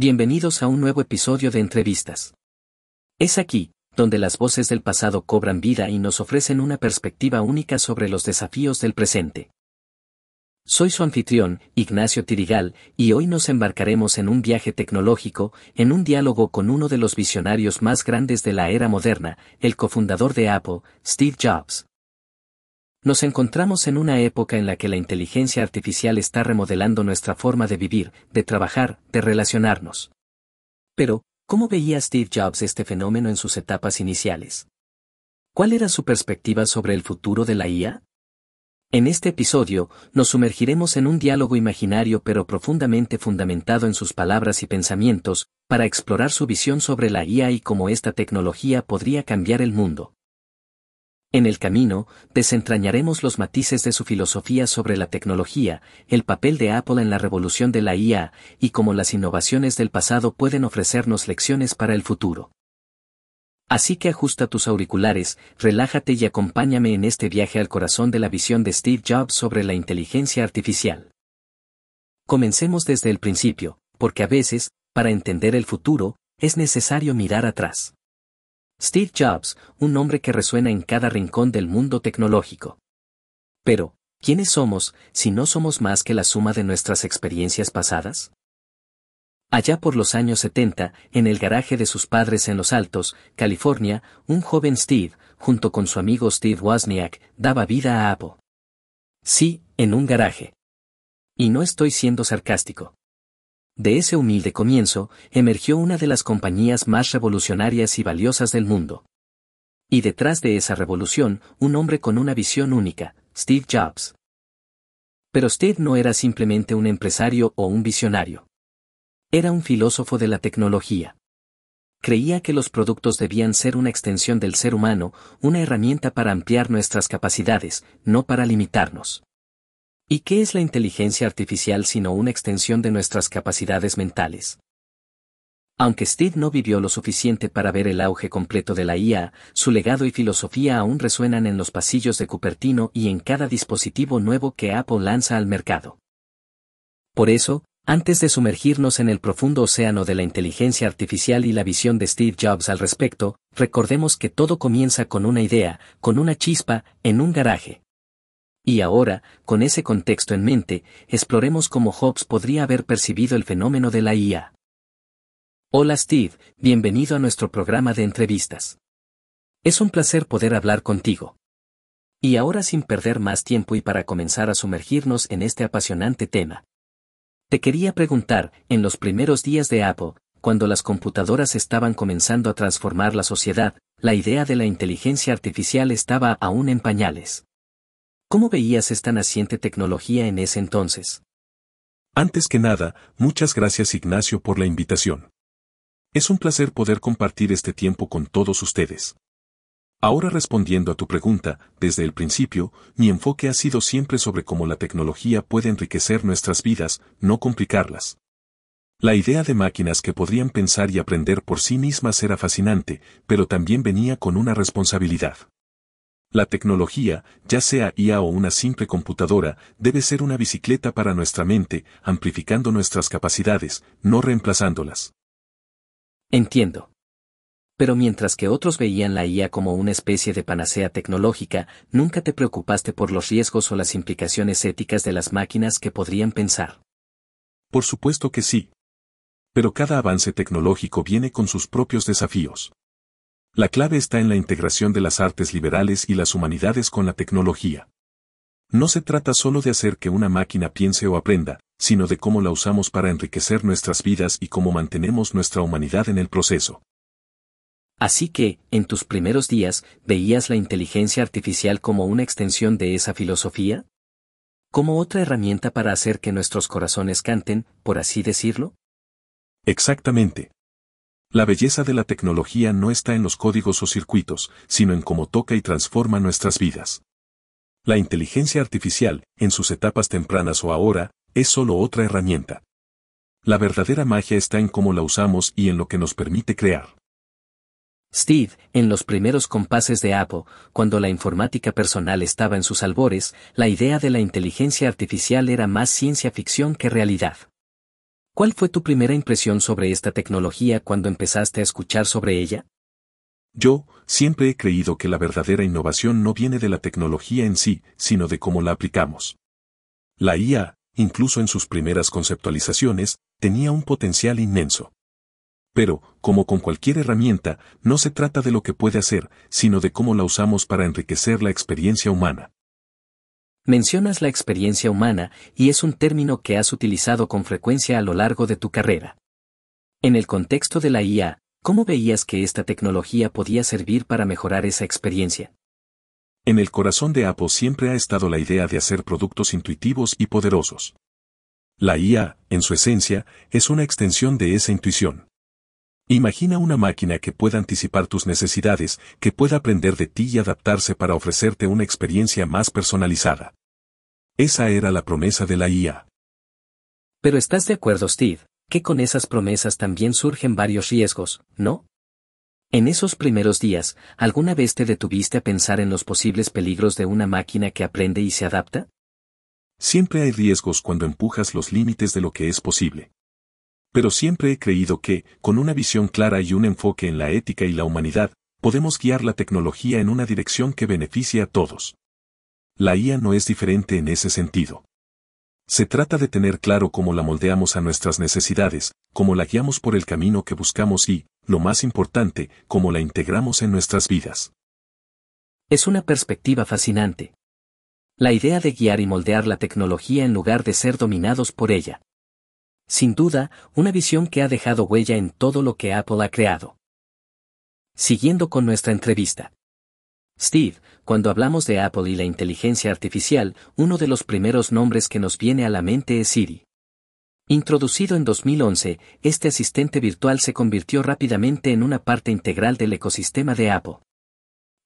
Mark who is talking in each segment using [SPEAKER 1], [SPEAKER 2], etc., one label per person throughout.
[SPEAKER 1] Bienvenidos a un nuevo episodio de Entrevistas. Es aquí, donde las voces del pasado cobran vida y nos ofrecen una perspectiva única sobre los desafíos del presente. Soy su anfitrión, Ignacio Tirigal, y hoy nos embarcaremos en un viaje tecnológico, en un diálogo con uno de los visionarios más grandes de la era moderna, el cofundador de Apple, Steve Jobs. Nos encontramos en una época en la que la inteligencia artificial está remodelando nuestra forma de vivir, de trabajar, de relacionarnos. Pero, ¿cómo veía Steve Jobs este fenómeno en sus etapas iniciales? ¿Cuál era su perspectiva sobre el futuro de la IA? En este episodio, nos sumergiremos en un diálogo imaginario pero profundamente fundamentado en sus palabras y pensamientos, para explorar su visión sobre la IA y cómo esta tecnología podría cambiar el mundo. En el camino, desentrañaremos los matices de su filosofía sobre la tecnología, el papel de Apple en la revolución de la IA, y cómo las innovaciones del pasado pueden ofrecernos lecciones para el futuro. Así que ajusta tus auriculares, relájate y acompáñame en este viaje al corazón de la visión de Steve Jobs sobre la inteligencia artificial. Comencemos desde el principio, porque a veces, para entender el futuro, es necesario mirar atrás. Steve Jobs, un nombre que resuena en cada rincón del mundo tecnológico. Pero, ¿quiénes somos si no somos más que la suma de nuestras experiencias pasadas? Allá por los años 70, en el garaje de sus padres en Los Altos, California, un joven Steve, junto con su amigo Steve Wozniak, daba vida a Apple. Sí, en un garaje. Y no estoy siendo sarcástico. De ese humilde comienzo, emergió una de las compañías más revolucionarias y valiosas del mundo. Y detrás de esa revolución, un hombre con una visión única, Steve Jobs. Pero Steve no era simplemente un empresario o un visionario. Era un filósofo de la tecnología. Creía que los productos debían ser una extensión del ser humano, una herramienta para ampliar nuestras capacidades, no para limitarnos. ¿Y qué es la inteligencia artificial sino una extensión de nuestras capacidades mentales? Aunque Steve no vivió lo suficiente para ver el auge completo de la IA, su legado y filosofía aún resuenan en los pasillos de Cupertino y en cada dispositivo nuevo que Apple lanza al mercado. Por eso, antes de sumergirnos en el profundo océano de la inteligencia artificial y la visión de Steve Jobs al respecto, recordemos que todo comienza con una idea, con una chispa, en un garaje. Y ahora, con ese contexto en mente, exploremos cómo Hobbes podría haber percibido el fenómeno de la IA. Hola Steve, bienvenido a nuestro programa de entrevistas. Es un placer poder hablar contigo. Y ahora sin perder más tiempo y para comenzar a sumergirnos en este apasionante tema. Te quería preguntar, en los primeros días de Apple, cuando las computadoras estaban comenzando a transformar la sociedad, la idea de la inteligencia artificial estaba aún en pañales. ¿Cómo veías esta naciente tecnología en ese entonces?
[SPEAKER 2] Antes que nada, muchas gracias Ignacio por la invitación. Es un placer poder compartir este tiempo con todos ustedes. Ahora respondiendo a tu pregunta, desde el principio, mi enfoque ha sido siempre sobre cómo la tecnología puede enriquecer nuestras vidas, no complicarlas. La idea de máquinas que podrían pensar y aprender por sí mismas era fascinante, pero también venía con una responsabilidad. La tecnología, ya sea IA o una simple computadora, debe ser una bicicleta para nuestra mente, amplificando nuestras capacidades, no reemplazándolas.
[SPEAKER 1] Entiendo. Pero mientras que otros veían la IA como una especie de panacea tecnológica, nunca te preocupaste por los riesgos o las implicaciones éticas de las máquinas que podrían pensar.
[SPEAKER 2] Por supuesto que sí. Pero cada avance tecnológico viene con sus propios desafíos. La clave está en la integración de las artes liberales y las humanidades con la tecnología. No se trata solo de hacer que una máquina piense o aprenda, sino de cómo la usamos para enriquecer nuestras vidas y cómo mantenemos nuestra humanidad en el proceso.
[SPEAKER 1] Así que, en tus primeros días, ¿veías la inteligencia artificial como una extensión de esa filosofía? ¿Como otra herramienta para hacer que nuestros corazones canten, por así decirlo?
[SPEAKER 2] Exactamente. La belleza de la tecnología no está en los códigos o circuitos, sino en cómo toca y transforma nuestras vidas. La inteligencia artificial, en sus etapas tempranas o ahora, es solo otra herramienta. La verdadera magia está en cómo la usamos y en lo que nos permite crear.
[SPEAKER 1] Steve, en los primeros compases de Apple, cuando la informática personal estaba en sus albores, la idea de la inteligencia artificial era más ciencia ficción que realidad. ¿Cuál fue tu primera impresión sobre esta tecnología cuando empezaste a escuchar sobre ella?
[SPEAKER 2] Yo, siempre he creído que la verdadera innovación no viene de la tecnología en sí, sino de cómo la aplicamos. La IA, incluso en sus primeras conceptualizaciones, tenía un potencial inmenso. Pero, como con cualquier herramienta, no se trata de lo que puede hacer, sino de cómo la usamos para enriquecer la experiencia humana.
[SPEAKER 1] Mencionas la experiencia humana, y es un término que has utilizado con frecuencia a lo largo de tu carrera. En el contexto de la IA, ¿cómo veías que esta tecnología podía servir para mejorar esa experiencia?
[SPEAKER 2] En el corazón de Apple siempre ha estado la idea de hacer productos intuitivos y poderosos. La IA, en su esencia, es una extensión de esa intuición. Imagina una máquina que pueda anticipar tus necesidades, que pueda aprender de ti y adaptarse para ofrecerte una experiencia más personalizada. Esa era la promesa de la IA.
[SPEAKER 1] Pero estás de acuerdo, Steve, que con esas promesas también surgen varios riesgos, ¿no? En esos primeros días, ¿alguna vez te detuviste a pensar en los posibles peligros de una máquina que aprende y se adapta?
[SPEAKER 2] Siempre hay riesgos cuando empujas los límites de lo que es posible. Pero siempre he creído que, con una visión clara y un enfoque en la ética y la humanidad, podemos guiar la tecnología en una dirección que beneficie a todos. La IA no es diferente en ese sentido. Se trata de tener claro cómo la moldeamos a nuestras necesidades, cómo la guiamos por el camino que buscamos y, lo más importante, cómo la integramos en nuestras vidas.
[SPEAKER 1] Es una perspectiva fascinante. La idea de guiar y moldear la tecnología en lugar de ser dominados por ella. Sin duda, una visión que ha dejado huella en todo lo que Apple ha creado. Siguiendo con nuestra entrevista. Steve, cuando hablamos de Apple y la inteligencia artificial, uno de los primeros nombres que nos viene a la mente es Siri. Introducido en 2011, este asistente virtual se convirtió rápidamente en una parte integral del ecosistema de Apple.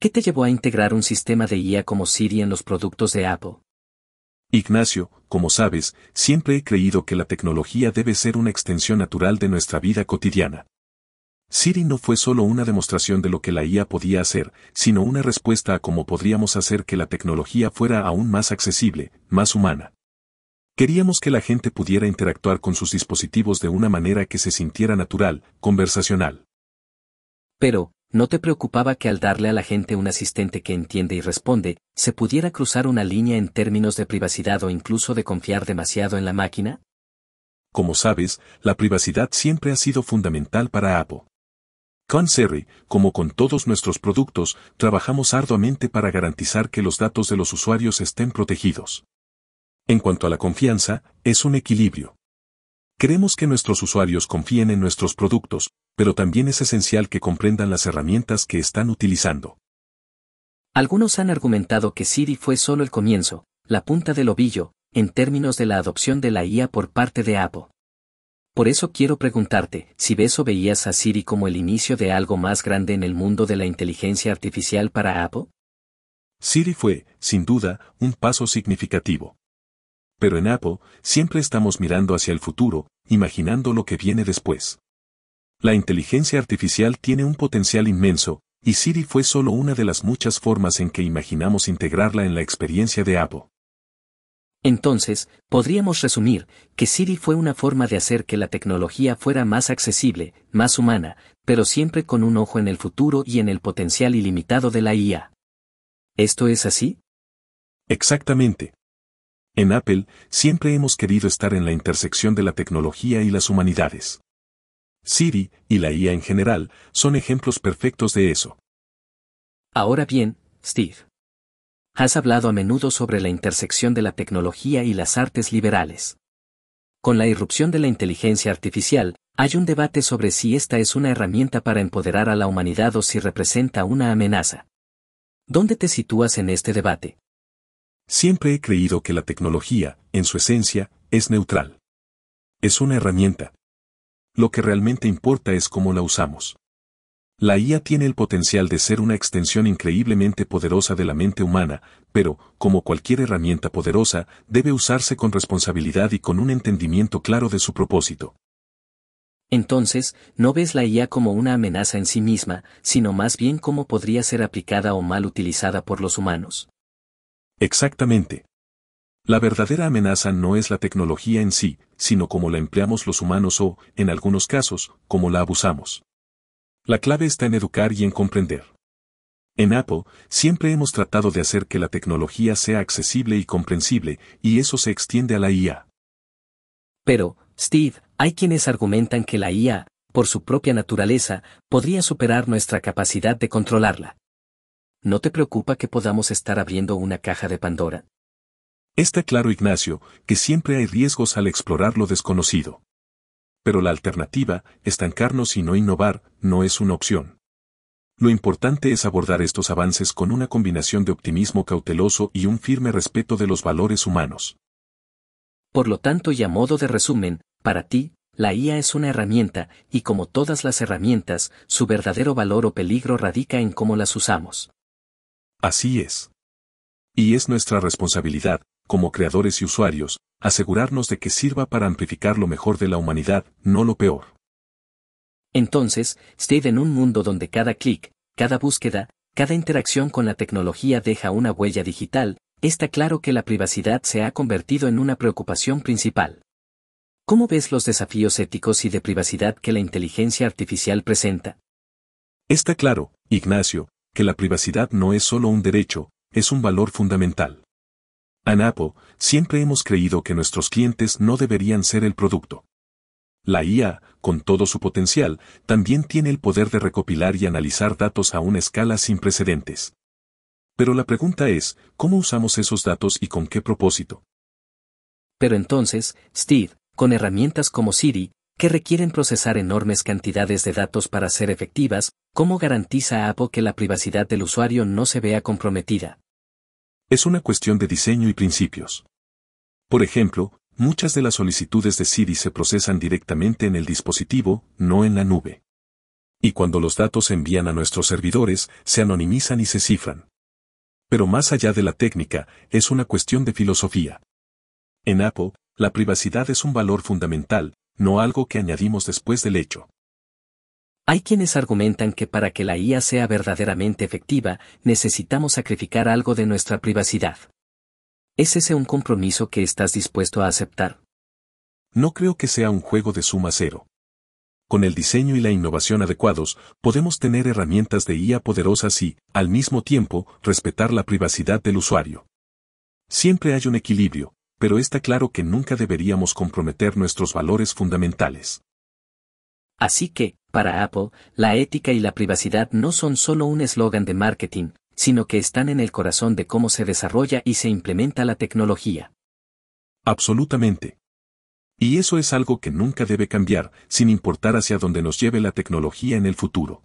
[SPEAKER 1] ¿Qué te llevó a integrar un sistema de IA como Siri en los productos de Apple?
[SPEAKER 2] Ignacio, como sabes, siempre he creído que la tecnología debe ser una extensión natural de nuestra vida cotidiana. Siri no fue solo una demostración de lo que la IA podía hacer, sino una respuesta a cómo podríamos hacer que la tecnología fuera aún más accesible, más humana. Queríamos que la gente pudiera interactuar con sus dispositivos de una manera que se sintiera natural, conversacional.
[SPEAKER 1] Pero, ¿no te preocupaba que al darle a la gente un asistente que entiende y responde, se pudiera cruzar una línea en términos de privacidad o incluso de confiar demasiado en la máquina?
[SPEAKER 2] Como sabes, la privacidad siempre ha sido fundamental para Apple. Con Siri, como con todos nuestros productos, trabajamos arduamente para garantizar que los datos de los usuarios estén protegidos. En cuanto a la confianza, es un equilibrio. Queremos que nuestros usuarios confíen en nuestros productos, pero también es esencial que comprendan las herramientas que están utilizando.
[SPEAKER 1] Algunos han argumentado que Siri fue solo el comienzo, la punta del ovillo, en términos de la adopción de la IA por parte de Apple. Por eso quiero preguntarte, si ves o veías a Siri como el inicio de algo más grande en el mundo de la inteligencia artificial para Apple?
[SPEAKER 2] Siri fue, sin duda, un paso significativo. Pero en Apple, siempre estamos mirando hacia el futuro, imaginando lo que viene después. La inteligencia artificial tiene un potencial inmenso, y Siri fue solo una de las muchas formas en que imaginamos integrarla en la experiencia de Apple.
[SPEAKER 1] Entonces, podríamos resumir que Siri fue una forma de hacer que la tecnología fuera más accesible, más humana, pero siempre con un ojo en el futuro y en el potencial ilimitado de la IA. ¿Esto es así?
[SPEAKER 2] Exactamente. En Apple, siempre hemos querido estar en la intersección de la tecnología y las humanidades. Siri, y la IA en general, son ejemplos perfectos de eso.
[SPEAKER 1] Ahora bien, Steve. Has hablado a menudo sobre la intersección de la tecnología y las artes liberales. Con la irrupción de la inteligencia artificial, hay un debate sobre si esta es una herramienta para empoderar a la humanidad o si representa una amenaza. ¿Dónde te sitúas en este debate?
[SPEAKER 2] Siempre he creído que la tecnología, en su esencia, es neutral. Es una herramienta, lo que realmente importa es cómo la usamos. La IA tiene el potencial de ser una extensión increíblemente poderosa de la mente humana, pero, como cualquier herramienta poderosa, debe usarse con responsabilidad y con un entendimiento claro de su propósito.
[SPEAKER 1] Entonces, no ves la IA como una amenaza en sí misma, sino más bien cómo podría ser aplicada o mal utilizada por los humanos.
[SPEAKER 2] Exactamente. La verdadera amenaza no es la tecnología en sí, sino cómo la empleamos los humanos o, en algunos casos, cómo la abusamos. La clave está en educar y en comprender. En Apple, siempre hemos tratado de hacer que la tecnología sea accesible y comprensible, y eso se extiende a la IA.
[SPEAKER 1] Pero, Steve, hay quienes argumentan que la IA, por su propia naturaleza, podría superar nuestra capacidad de controlarla. ¿No te preocupa que podamos estar abriendo una caja de Pandora?
[SPEAKER 2] Está claro, Ignacio, que siempre hay riesgos al explorar lo desconocido. Pero la alternativa, estancarnos y no innovar, no es una opción. Lo importante es abordar estos avances con una combinación de optimismo cauteloso y un firme respeto de los valores humanos.
[SPEAKER 1] Por lo tanto y a modo de resumen, para ti, la IA es una herramienta, y como todas las herramientas, su verdadero valor o peligro radica en cómo las usamos.
[SPEAKER 2] Así es. Y es nuestra responsabilidad, como creadores y usuarios, asegurarnos de que sirva para amplificar lo mejor de la humanidad, no lo peor.
[SPEAKER 1] Entonces, Steve en un mundo donde cada clic, cada búsqueda, cada interacción con la tecnología deja una huella digital, está claro que la privacidad se ha convertido en una preocupación principal. ¿Cómo ves los desafíos éticos y de privacidad que la inteligencia artificial presenta?
[SPEAKER 2] Está claro, Ignacio, que la privacidad no es solo un derecho, es un valor fundamental. Apple, siempre hemos creído que nuestros clientes no deberían ser el producto. La IA, con todo su potencial, también tiene el poder de recopilar y analizar datos a una escala sin precedentes. Pero la pregunta es, ¿cómo usamos esos datos y con qué propósito?
[SPEAKER 1] Pero entonces, Steve, con herramientas como Siri, que requieren procesar enormes cantidades de datos para ser efectivas, ¿cómo garantiza Apple que la privacidad del usuario no se vea comprometida?
[SPEAKER 2] Es una cuestión de diseño y principios. Por ejemplo, muchas de las solicitudes de Siri se procesan directamente en el dispositivo, no en la nube. Y cuando los datos se envían a nuestros servidores, se anonimizan y se cifran. Pero más allá de la técnica, es una cuestión de filosofía. En Apple, la privacidad es un valor fundamental, no algo que añadimos después del hecho.
[SPEAKER 1] Hay quienes argumentan que para que la IA sea verdaderamente efectiva, necesitamos sacrificar algo de nuestra privacidad. ¿Es ese un compromiso que estás dispuesto a aceptar?
[SPEAKER 2] No creo que sea un juego de suma cero. Con el diseño y la innovación adecuados, podemos tener herramientas de IA poderosas y, al mismo tiempo, respetar la privacidad del usuario. Siempre hay un equilibrio, pero está claro que nunca deberíamos comprometer nuestros valores fundamentales.
[SPEAKER 1] Así que, para Apple, la ética y la privacidad no son solo un eslogan de marketing, sino que están en el corazón de cómo se desarrolla y se implementa la tecnología.
[SPEAKER 2] Absolutamente. Y eso es algo que nunca debe cambiar, sin importar hacia dónde nos lleve la tecnología en el futuro.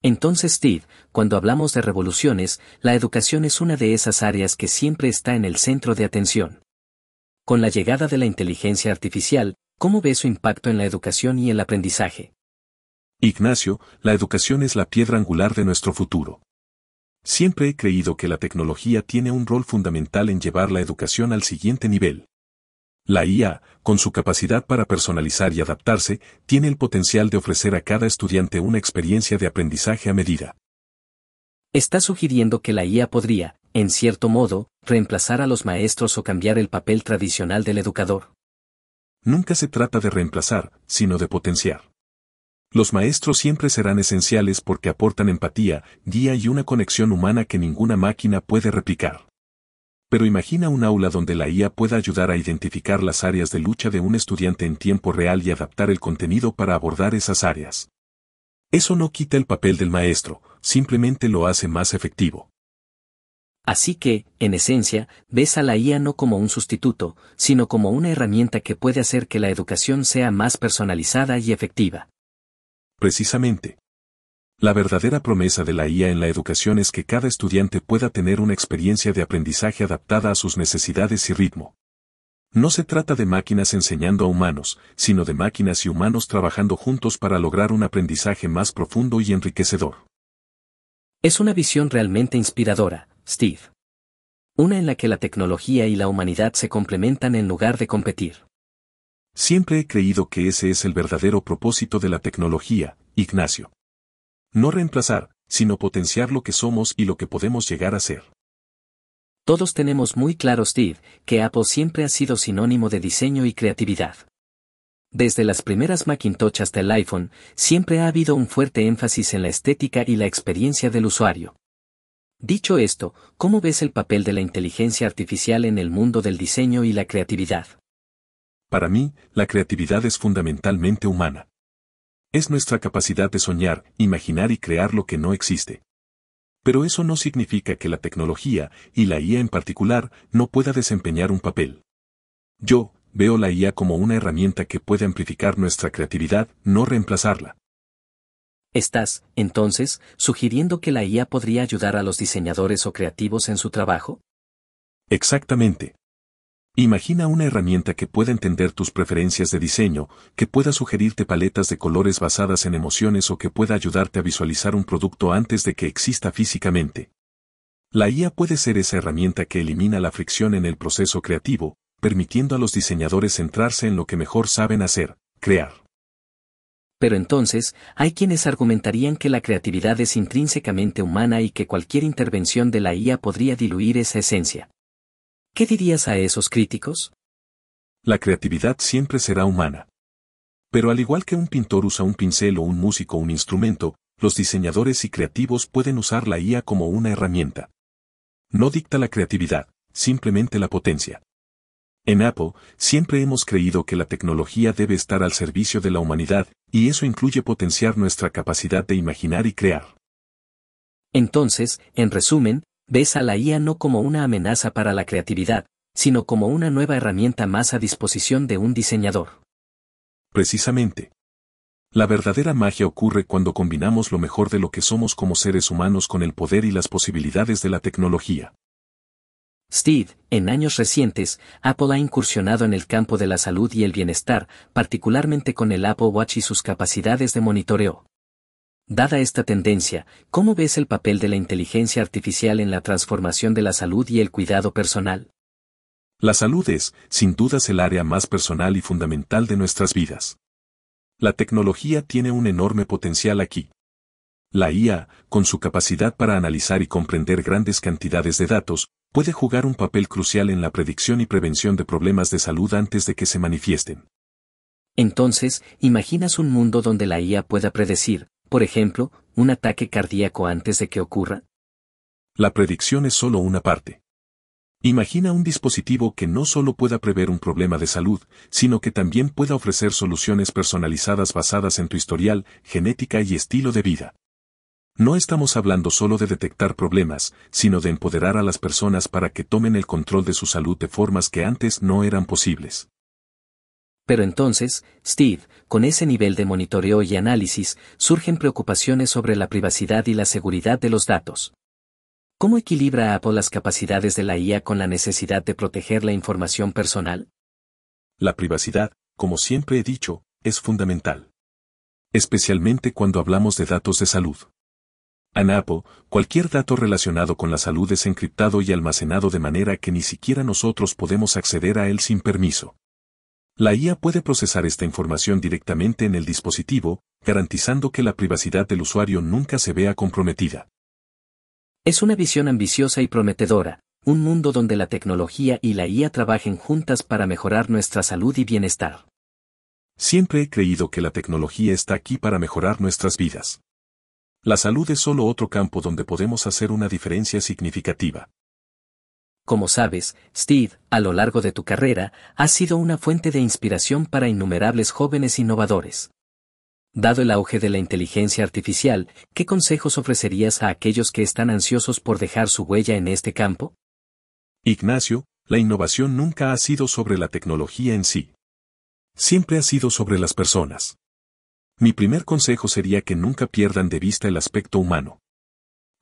[SPEAKER 1] Entonces, Steve, cuando hablamos de revoluciones, la educación es una de esas áreas que siempre está en el centro de atención. Con la llegada de la inteligencia artificial, ¿Cómo ve su impacto en la educación y el aprendizaje?
[SPEAKER 2] Ignacio, la educación es la piedra angular de nuestro futuro. Siempre he creído que la tecnología tiene un rol fundamental en llevar la educación al siguiente nivel. La IA, con su capacidad para personalizar y adaptarse, tiene el potencial de ofrecer a cada estudiante una experiencia de aprendizaje a medida.
[SPEAKER 1] Está sugiriendo que la IA podría, en cierto modo, reemplazar a los maestros o cambiar el papel tradicional del educador
[SPEAKER 2] nunca se trata de reemplazar, sino de potenciar. Los maestros siempre serán esenciales porque aportan empatía, guía y una conexión humana que ninguna máquina puede replicar. Pero imagina un aula donde la IA pueda ayudar a identificar las áreas de lucha de un estudiante en tiempo real y adaptar el contenido para abordar esas áreas. Eso no quita el papel del maestro, simplemente lo hace más efectivo.
[SPEAKER 1] Así que, en esencia, ves a la IA no como un sustituto, sino como una herramienta que puede hacer que la educación sea más personalizada y efectiva.
[SPEAKER 2] Precisamente. La verdadera promesa de la IA en la educación es que cada estudiante pueda tener una experiencia de aprendizaje adaptada a sus necesidades y ritmo. No se trata de máquinas enseñando a humanos, sino de máquinas y humanos trabajando juntos para lograr un aprendizaje más profundo y enriquecedor.
[SPEAKER 1] Es una visión realmente inspiradora, Steve. Una en la que la tecnología y la humanidad se complementan en lugar de competir.
[SPEAKER 2] Siempre he creído que ese es el verdadero propósito de la tecnología, Ignacio. No reemplazar, sino potenciar lo que somos y lo que podemos llegar a ser.
[SPEAKER 1] Todos tenemos muy claro, Steve, que Apple siempre ha sido sinónimo de diseño y creatividad. Desde las primeras Macintosh hasta el iPhone, siempre ha habido un fuerte énfasis en la estética y la experiencia del usuario. Dicho esto, ¿cómo ves el papel de la inteligencia artificial en el mundo del diseño y la creatividad?
[SPEAKER 2] Para mí, la creatividad es fundamentalmente humana. Es nuestra capacidad de soñar, imaginar y crear lo que no existe. Pero eso no significa que la tecnología, y la IA en particular, no pueda desempeñar un papel. Yo, veo la IA como una herramienta que puede amplificar nuestra creatividad, no reemplazarla.
[SPEAKER 1] ¿Estás, entonces, sugiriendo que la IA podría ayudar a los diseñadores o creativos en su trabajo?
[SPEAKER 2] Exactamente. Imagina una herramienta que pueda entender tus preferencias de diseño, que pueda sugerirte paletas de colores basadas en emociones o que pueda ayudarte a visualizar un producto antes de que exista físicamente. La IA puede ser esa herramienta que elimina la fricción en el proceso creativo, permitiendo a los diseñadores centrarse en lo que mejor saben hacer, crear.
[SPEAKER 1] Pero entonces, hay quienes argumentarían que la creatividad es intrínsecamente humana y que cualquier intervención de la IA podría diluir esa esencia. ¿Qué dirías a esos críticos?
[SPEAKER 2] La creatividad siempre será humana. Pero al igual que un pintor usa un pincel o un músico un instrumento, los diseñadores y creativos pueden usar la IA como una herramienta. No dicta la creatividad, simplemente la potencia. En Apple, siempre hemos creído que la tecnología debe estar al servicio de la humanidad, y eso incluye potenciar nuestra capacidad de imaginar y crear.
[SPEAKER 1] Entonces, en resumen, ves a la IA no como una amenaza para la creatividad, sino como una nueva herramienta más a disposición de un diseñador.
[SPEAKER 2] Precisamente. La verdadera magia ocurre cuando combinamos lo mejor de lo que somos como seres humanos con el poder y las posibilidades de la tecnología.
[SPEAKER 1] Steve, en años recientes, Apple ha incursionado en el campo de la salud y el bienestar, particularmente con el Apple Watch y sus capacidades de monitoreo. Dada esta tendencia, ¿cómo ves el papel de la inteligencia artificial en la transformación de la salud y el cuidado personal?
[SPEAKER 2] La salud es, sin dudas, el área más personal y fundamental de nuestras vidas. La tecnología tiene un enorme potencial aquí. La IA, con su capacidad para analizar y comprender grandes cantidades de datos, puede jugar un papel crucial en la predicción y prevención de problemas de salud antes de que se manifiesten.
[SPEAKER 1] Entonces, ¿imaginas un mundo donde la IA pueda predecir, por ejemplo, un ataque cardíaco antes de que ocurra?
[SPEAKER 2] La predicción es solo una parte. Imagina un dispositivo que no solo pueda prever un problema de salud, sino que también pueda ofrecer soluciones personalizadas basadas en tu historial, genética y estilo de vida. No estamos hablando solo de detectar problemas, sino de empoderar a las personas para que tomen el control de su salud de formas que antes no eran posibles.
[SPEAKER 1] Pero entonces, Steve, con ese nivel de monitoreo y análisis, surgen preocupaciones sobre la privacidad y la seguridad de los datos. ¿Cómo equilibra Apple las capacidades de la IA con la necesidad de proteger la información personal?
[SPEAKER 2] La privacidad, como siempre he dicho, es fundamental. Especialmente cuando hablamos de datos de salud. En Apple, cualquier dato relacionado con la salud es encriptado y almacenado de manera que ni siquiera nosotros podemos acceder a él sin permiso. La IA puede procesar esta información directamente en el dispositivo, garantizando que la privacidad del usuario nunca se vea comprometida.
[SPEAKER 1] Es una visión ambiciosa y prometedora, un mundo donde la tecnología y la IA trabajen juntas para mejorar nuestra salud y bienestar.
[SPEAKER 2] Siempre he creído que la tecnología está aquí para mejorar nuestras vidas. La salud es solo otro campo donde podemos hacer una diferencia significativa.
[SPEAKER 1] Como sabes, Steve, a lo largo de tu carrera, has sido una fuente de inspiración para innumerables jóvenes innovadores. Dado el auge de la inteligencia artificial, ¿qué consejos ofrecerías a aquellos que están ansiosos por dejar su huella en este campo?
[SPEAKER 2] Ignacio, la innovación nunca ha sido sobre la tecnología en sí. Siempre ha sido sobre las personas. Mi primer consejo sería que nunca pierdan de vista el aspecto humano.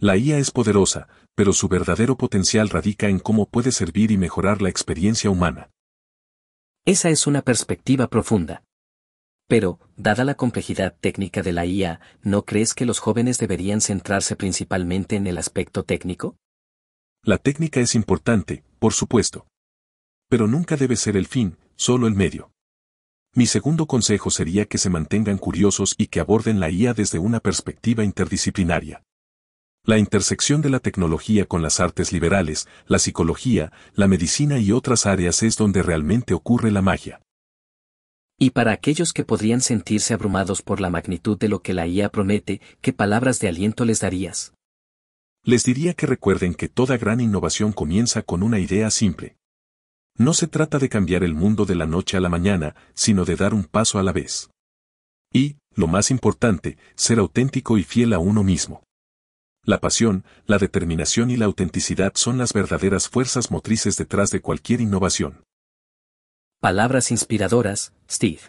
[SPEAKER 2] La IA es poderosa, pero su verdadero potencial radica en cómo puede servir y mejorar la experiencia humana.
[SPEAKER 1] Esa es una perspectiva profunda. Pero, dada la complejidad técnica de la IA, ¿no crees que los jóvenes deberían centrarse principalmente en el aspecto técnico?
[SPEAKER 2] La técnica es importante, por supuesto. Pero nunca debe ser el fin, solo el medio. Mi segundo consejo sería que se mantengan curiosos y que aborden la IA desde una perspectiva interdisciplinaria. La intersección de la tecnología con las artes liberales, la psicología, la medicina y otras áreas es donde realmente ocurre la magia.
[SPEAKER 1] Y para aquellos que podrían sentirse abrumados por la magnitud de lo que la IA promete, ¿qué palabras de aliento les darías?
[SPEAKER 2] Les diría que recuerden que toda gran innovación comienza con una idea simple. No se trata de cambiar el mundo de la noche a la mañana, sino de dar un paso a la vez. Y, lo más importante, ser auténtico y fiel a uno mismo. La pasión, la determinación y la autenticidad son las verdaderas fuerzas motrices detrás de cualquier innovación.
[SPEAKER 1] Palabras inspiradoras, Steve.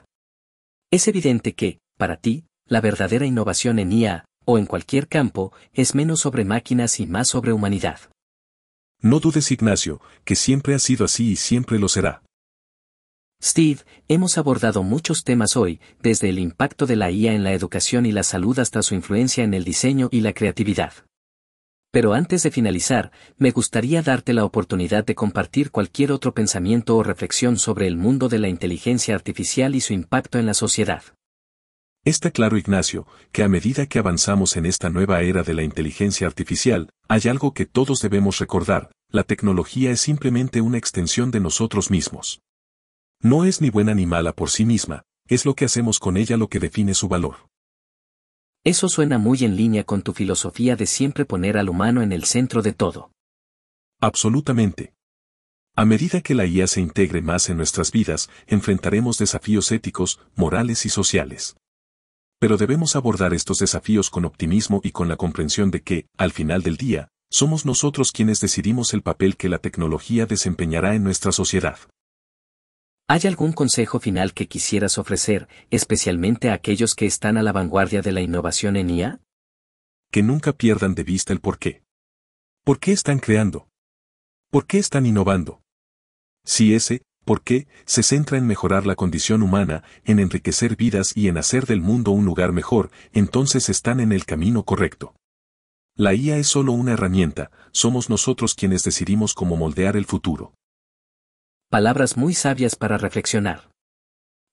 [SPEAKER 1] Es evidente que, para ti, la verdadera innovación en IA, o en cualquier campo, es menos sobre máquinas y más sobre humanidad.
[SPEAKER 2] No dudes, Ignacio, que siempre ha sido así y siempre lo será.
[SPEAKER 1] Steve, hemos abordado muchos temas hoy, desde el impacto de la IA en la educación y la salud hasta su influencia en el diseño y la creatividad. Pero antes de finalizar, me gustaría darte la oportunidad de compartir cualquier otro pensamiento o reflexión sobre el mundo de la inteligencia artificial y su impacto en la sociedad.
[SPEAKER 2] Está claro, Ignacio, que a medida que avanzamos en esta nueva era de la inteligencia artificial, hay algo que todos debemos recordar, la tecnología es simplemente una extensión de nosotros mismos. No es ni buena ni mala por sí misma, es lo que hacemos con ella lo que define su valor.
[SPEAKER 1] Eso suena muy en línea con tu filosofía de siempre poner al humano en el centro de todo.
[SPEAKER 2] Absolutamente. A medida que la IA se integre más en nuestras vidas, enfrentaremos desafíos éticos, morales y sociales. Pero debemos abordar estos desafíos con optimismo y con la comprensión de que, al final del día, somos nosotros quienes decidimos el papel que la tecnología desempeñará en nuestra sociedad.
[SPEAKER 1] ¿Hay algún consejo final que quisieras ofrecer, especialmente a aquellos que están a la vanguardia de la innovación en IA?
[SPEAKER 2] Que nunca pierdan de vista el por qué. ¿Por qué están creando? ¿Por qué están innovando? Si ese, por qué, se centra en mejorar la condición humana, en enriquecer vidas y en hacer del mundo un lugar mejor, entonces están en el camino correcto. La IA es solo una herramienta, somos nosotros quienes decidimos cómo moldear el futuro
[SPEAKER 1] palabras muy sabias para reflexionar.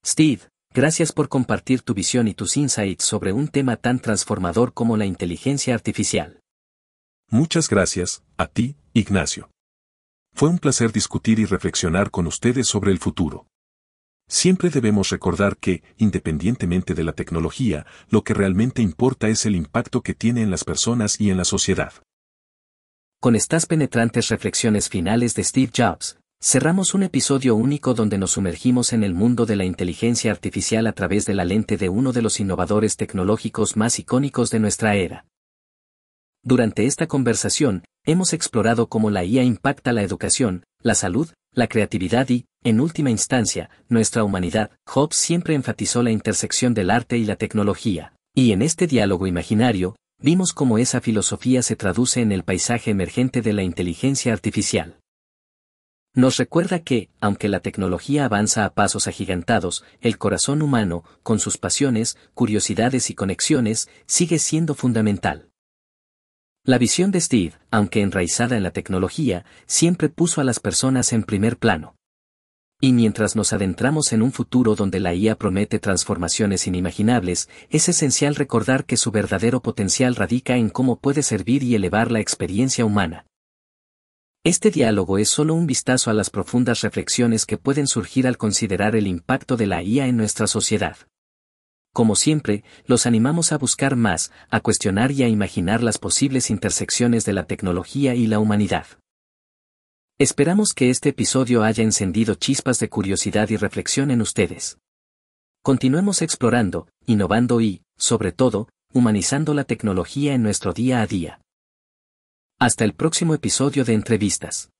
[SPEAKER 1] Steve, gracias por compartir tu visión y tus insights sobre un tema tan transformador como la inteligencia artificial.
[SPEAKER 2] Muchas gracias, a ti, Ignacio. Fue un placer discutir y reflexionar con ustedes sobre el futuro. Siempre debemos recordar que, independientemente de la tecnología, lo que realmente importa es el impacto que tiene en las personas y en la sociedad.
[SPEAKER 1] Con estas penetrantes reflexiones finales de Steve Jobs, Cerramos un episodio único donde nos sumergimos en el mundo de la inteligencia artificial a través de la lente de uno de los innovadores tecnológicos más icónicos de nuestra era. Durante esta conversación, hemos explorado cómo la IA impacta la educación, la salud, la creatividad y, en última instancia, nuestra humanidad. Hobbes siempre enfatizó la intersección del arte y la tecnología, y en este diálogo imaginario, vimos cómo esa filosofía se traduce en el paisaje emergente de la inteligencia artificial. Nos recuerda que, aunque la tecnología avanza a pasos agigantados, el corazón humano, con sus pasiones, curiosidades y conexiones, sigue siendo fundamental. La visión de Steve, aunque enraizada en la tecnología, siempre puso a las personas en primer plano. Y mientras nos adentramos en un futuro donde la IA promete transformaciones inimaginables, es esencial recordar que su verdadero potencial radica en cómo puede servir y elevar la experiencia humana. Este diálogo es solo un vistazo a las profundas reflexiones que pueden surgir al considerar el impacto de la IA en nuestra sociedad. Como siempre, los animamos a buscar más, a cuestionar y a imaginar las posibles intersecciones de la tecnología y la humanidad. Esperamos que este episodio haya encendido chispas de curiosidad y reflexión en ustedes. Continuemos explorando, innovando y, sobre todo, humanizando la tecnología en nuestro día a día. Hasta el próximo episodio de Entrevistas.